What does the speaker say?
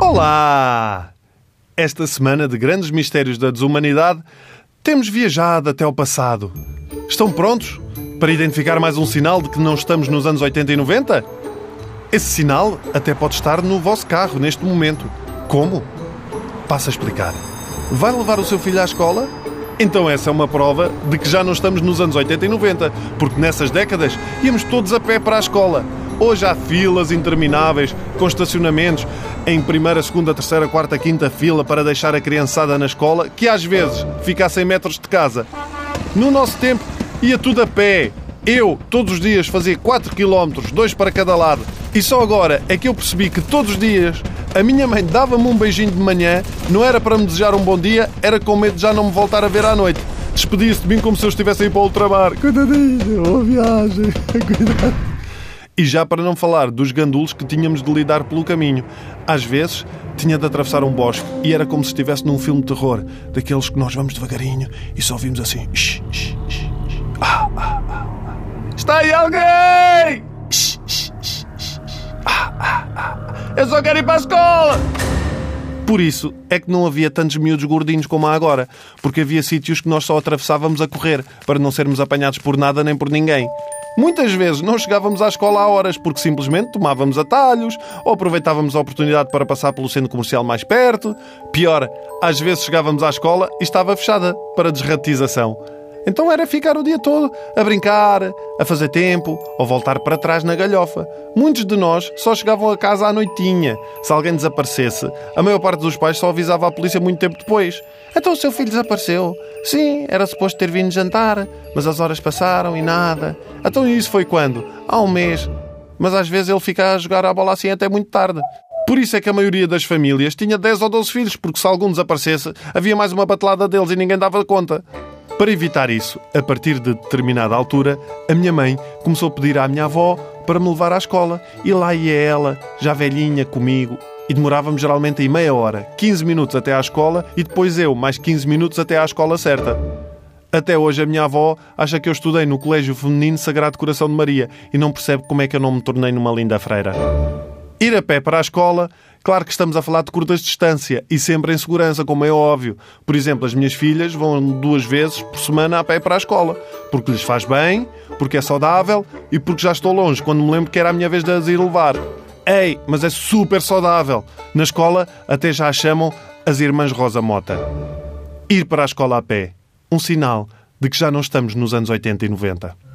Olá! Esta semana de grandes mistérios da desumanidade, temos viajado até ao passado. Estão prontos para identificar mais um sinal de que não estamos nos anos 80 e 90? Esse sinal até pode estar no vosso carro neste momento. Como? Passo a explicar. Vai levar o seu filho à escola? Então essa é uma prova de que já não estamos nos anos 80 e 90, porque nessas décadas íamos todos a pé para a escola. Hoje há filas intermináveis, com estacionamentos em primeira, segunda, terceira, quarta, quinta fila para deixar a criançada na escola, que às vezes fica a 100 metros de casa. No nosso tempo ia tudo a pé. Eu, todos os dias, fazia 4 km, dois para cada lado. E só agora é que eu percebi que todos os dias a minha mãe dava-me um beijinho de manhã, não era para me desejar um bom dia, era com medo de já não me voltar a ver à noite. Despedia-se de mim como se eu estivesse a ir para o ultramar. Cuidadinho, boa viagem, cuidado. E já para não falar dos gandulos que tínhamos de lidar pelo caminho. Às vezes tinha de atravessar um bosque e era como se estivesse num filme de terror, daqueles que nós vamos devagarinho e só ouvimos assim. Shh, shh, shh, ah, ah, ah, Está aí alguém! Eu só quero ir para a escola! Por isso é que não havia tantos miúdos gordinhos como há agora, porque havia sítios que nós só atravessávamos a correr, para não sermos apanhados por nada nem por ninguém. Muitas vezes não chegávamos à escola a horas porque simplesmente tomávamos atalhos ou aproveitávamos a oportunidade para passar pelo centro comercial mais perto. Pior, às vezes chegávamos à escola e estava fechada para desratização. Então era ficar o dia todo a brincar, a fazer tempo ou voltar para trás na galhofa. Muitos de nós só chegavam a casa à noitinha. Se alguém desaparecesse, a maior parte dos pais só avisava a polícia muito tempo depois. Então o seu filho desapareceu. Sim, era suposto ter vindo jantar, mas as horas passaram e nada. Então isso foi quando? Há um mês. Mas às vezes ele fica a jogar a bola assim até muito tarde. Por isso é que a maioria das famílias tinha 10 ou 12 filhos, porque se algum desaparecesse, havia mais uma batelada deles e ninguém dava conta. Para evitar isso, a partir de determinada altura, a minha mãe começou a pedir à minha avó para me levar à escola. E lá ia ela, já velhinha, comigo. E demorávamos geralmente aí meia hora, 15 minutos até à escola e depois eu, mais 15 minutos até à escola certa. Até hoje a minha avó acha que eu estudei no Colégio Feminino Sagrado Coração de Maria e não percebe como é que eu não me tornei numa linda freira. Ir a pé para a escola, claro que estamos a falar de curtas distância e sempre em segurança, como é óbvio. Por exemplo, as minhas filhas vão duas vezes por semana a pé para a escola, porque lhes faz bem, porque é saudável e porque já estou longe quando me lembro que era a minha vez de as ir levar. Ei, mas é super saudável. Na escola até já a chamam as Irmãs Rosa Mota. Ir para a escola a pé. Um sinal de que já não estamos nos anos 80 e 90.